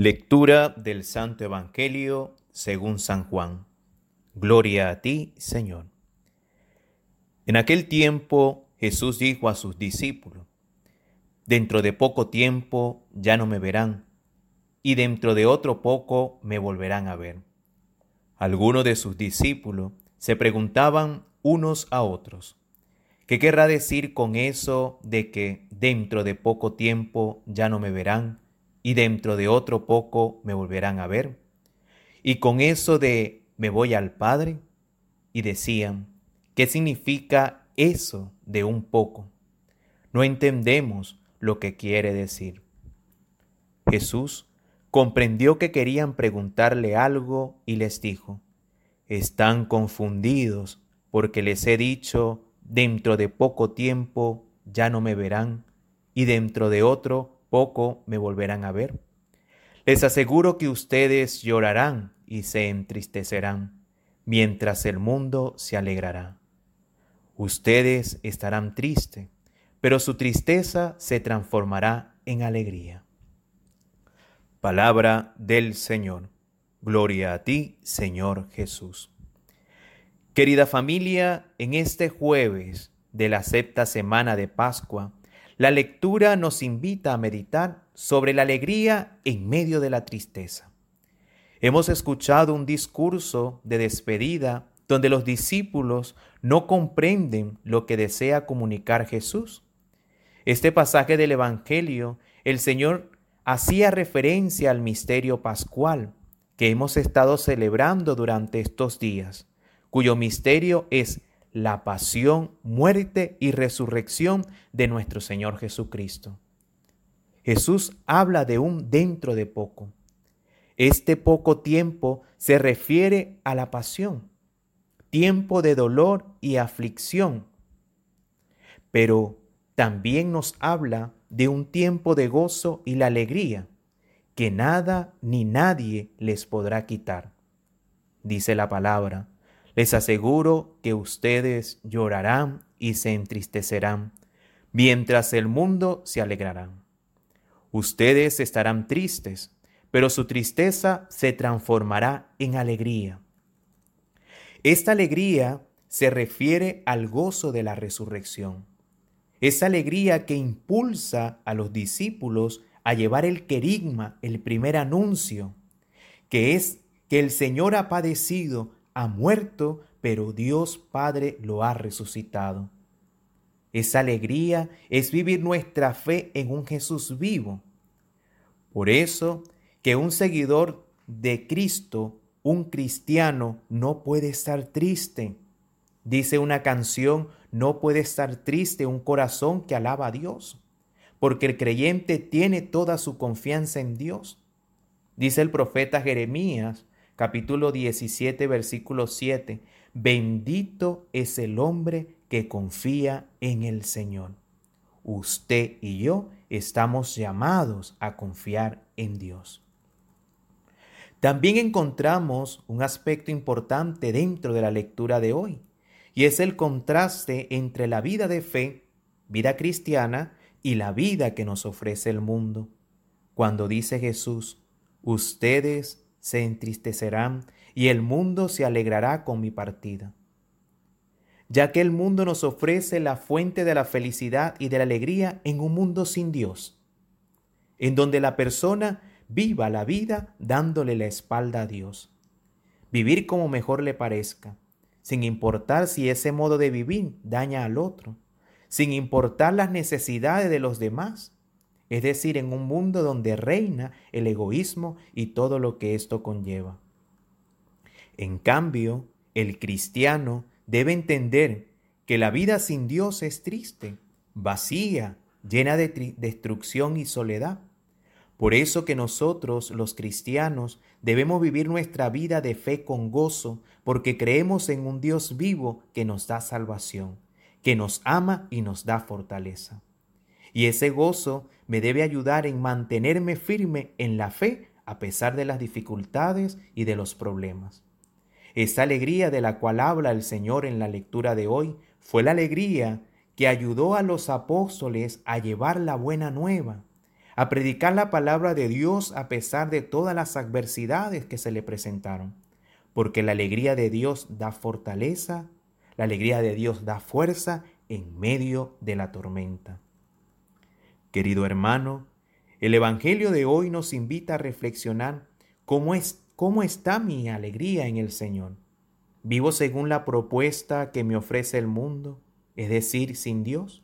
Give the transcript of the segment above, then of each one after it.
Lectura del Santo Evangelio según San Juan. Gloria a ti, Señor. En aquel tiempo Jesús dijo a sus discípulos, Dentro de poco tiempo ya no me verán, y dentro de otro poco me volverán a ver. Algunos de sus discípulos se preguntaban unos a otros, ¿qué querrá decir con eso de que dentro de poco tiempo ya no me verán? Y dentro de otro poco me volverán a ver. Y con eso de me voy al Padre, y decían, ¿qué significa eso de un poco? No entendemos lo que quiere decir. Jesús comprendió que querían preguntarle algo y les dijo, están confundidos porque les he dicho, dentro de poco tiempo ya no me verán y dentro de otro poco me volverán a ver. Les aseguro que ustedes llorarán y se entristecerán, mientras el mundo se alegrará. Ustedes estarán tristes, pero su tristeza se transformará en alegría. Palabra del Señor. Gloria a ti, Señor Jesús. Querida familia, en este jueves de la sexta semana de Pascua, la lectura nos invita a meditar sobre la alegría en medio de la tristeza. Hemos escuchado un discurso de despedida donde los discípulos no comprenden lo que desea comunicar Jesús. Este pasaje del Evangelio, el Señor hacía referencia al misterio pascual que hemos estado celebrando durante estos días, cuyo misterio es la pasión, muerte y resurrección de nuestro Señor Jesucristo. Jesús habla de un dentro de poco. Este poco tiempo se refiere a la pasión, tiempo de dolor y aflicción, pero también nos habla de un tiempo de gozo y la alegría que nada ni nadie les podrá quitar. Dice la palabra, les aseguro que ustedes llorarán y se entristecerán, mientras el mundo se alegrará. Ustedes estarán tristes, pero su tristeza se transformará en alegría. Esta alegría se refiere al gozo de la resurrección. Esa alegría que impulsa a los discípulos a llevar el querigma, el primer anuncio, que es que el Señor ha padecido ha muerto, pero Dios Padre lo ha resucitado. Esa alegría es vivir nuestra fe en un Jesús vivo. Por eso que un seguidor de Cristo, un cristiano, no puede estar triste. Dice una canción, no puede estar triste un corazón que alaba a Dios, porque el creyente tiene toda su confianza en Dios. Dice el profeta Jeremías, capítulo 17, versículo 7. Bendito es el hombre que confía en el Señor. Usted y yo estamos llamados a confiar en Dios. También encontramos un aspecto importante dentro de la lectura de hoy, y es el contraste entre la vida de fe, vida cristiana, y la vida que nos ofrece el mundo. Cuando dice Jesús, ustedes se entristecerán y el mundo se alegrará con mi partida. Ya que el mundo nos ofrece la fuente de la felicidad y de la alegría en un mundo sin Dios, en donde la persona viva la vida dándole la espalda a Dios. Vivir como mejor le parezca, sin importar si ese modo de vivir daña al otro, sin importar las necesidades de los demás es decir, en un mundo donde reina el egoísmo y todo lo que esto conlleva. En cambio, el cristiano debe entender que la vida sin Dios es triste, vacía, llena de destrucción y soledad. Por eso que nosotros, los cristianos, debemos vivir nuestra vida de fe con gozo, porque creemos en un Dios vivo que nos da salvación, que nos ama y nos da fortaleza. Y ese gozo me debe ayudar en mantenerme firme en la fe a pesar de las dificultades y de los problemas. Esa alegría de la cual habla el Señor en la lectura de hoy fue la alegría que ayudó a los apóstoles a llevar la buena nueva, a predicar la palabra de Dios a pesar de todas las adversidades que se le presentaron, porque la alegría de Dios da fortaleza, la alegría de Dios da fuerza en medio de la tormenta. Querido hermano, el Evangelio de hoy nos invita a reflexionar cómo, es, cómo está mi alegría en el Señor. ¿Vivo según la propuesta que me ofrece el mundo, es decir, sin Dios?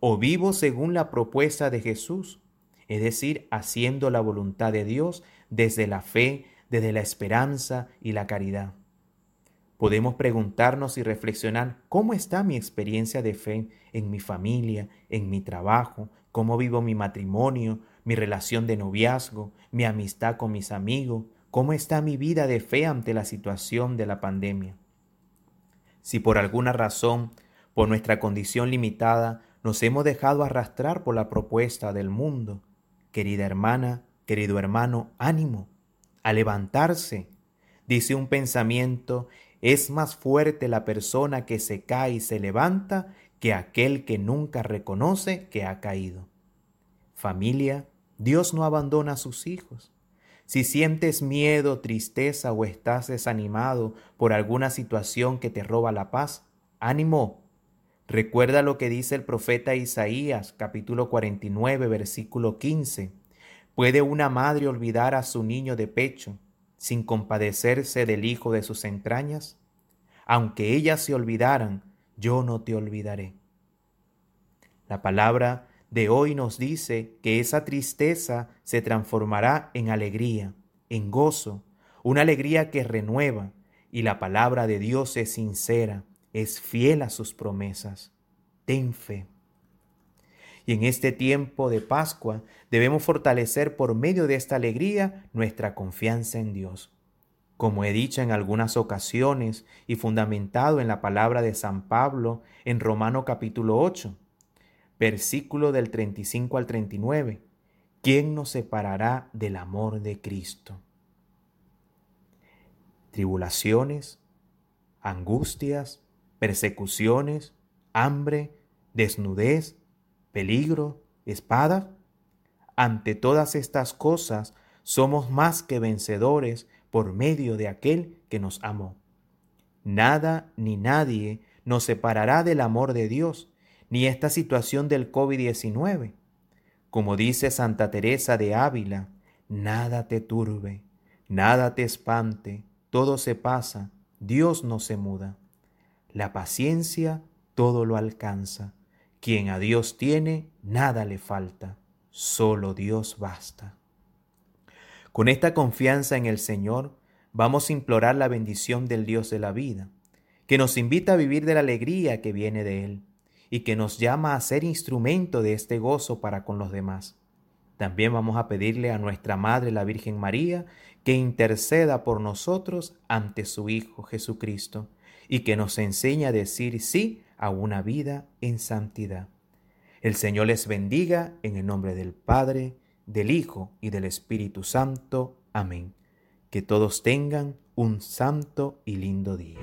¿O vivo según la propuesta de Jesús, es decir, haciendo la voluntad de Dios desde la fe, desde la esperanza y la caridad? Podemos preguntarnos y reflexionar cómo está mi experiencia de fe en mi familia, en mi trabajo, cómo vivo mi matrimonio, mi relación de noviazgo, mi amistad con mis amigos, cómo está mi vida de fe ante la situación de la pandemia. Si por alguna razón, por nuestra condición limitada, nos hemos dejado arrastrar por la propuesta del mundo, querida hermana, querido hermano, ánimo, a levantarse. Dice un pensamiento, es más fuerte la persona que se cae y se levanta que aquel que nunca reconoce que ha caído. Familia, Dios no abandona a sus hijos. Si sientes miedo, tristeza o estás desanimado por alguna situación que te roba la paz, ánimo. Recuerda lo que dice el profeta Isaías capítulo 49 versículo 15. ¿Puede una madre olvidar a su niño de pecho sin compadecerse del hijo de sus entrañas? Aunque ellas se olvidaran, yo no te olvidaré. La palabra de hoy nos dice que esa tristeza se transformará en alegría, en gozo, una alegría que renueva, y la palabra de Dios es sincera, es fiel a sus promesas. Ten fe. Y en este tiempo de Pascua debemos fortalecer por medio de esta alegría nuestra confianza en Dios. Como he dicho en algunas ocasiones y fundamentado en la palabra de San Pablo en Romano capítulo 8, versículo del 35 al 39. ¿Quién nos separará del amor de Cristo? Tribulaciones, angustias, persecuciones, hambre, desnudez, peligro, espada. Ante todas estas cosas somos más que vencedores por medio de aquel que nos amó. Nada ni nadie nos separará del amor de Dios ni esta situación del COVID-19. Como dice Santa Teresa de Ávila, nada te turbe, nada te espante, todo se pasa, Dios no se muda. La paciencia todo lo alcanza. Quien a Dios tiene, nada le falta, solo Dios basta. Con esta confianza en el Señor, vamos a implorar la bendición del Dios de la vida, que nos invita a vivir de la alegría que viene de Él y que nos llama a ser instrumento de este gozo para con los demás. También vamos a pedirle a nuestra Madre la Virgen María que interceda por nosotros ante su Hijo Jesucristo y que nos enseñe a decir sí a una vida en santidad. El Señor les bendiga en el nombre del Padre, del Hijo y del Espíritu Santo. Amén. Que todos tengan un santo y lindo día.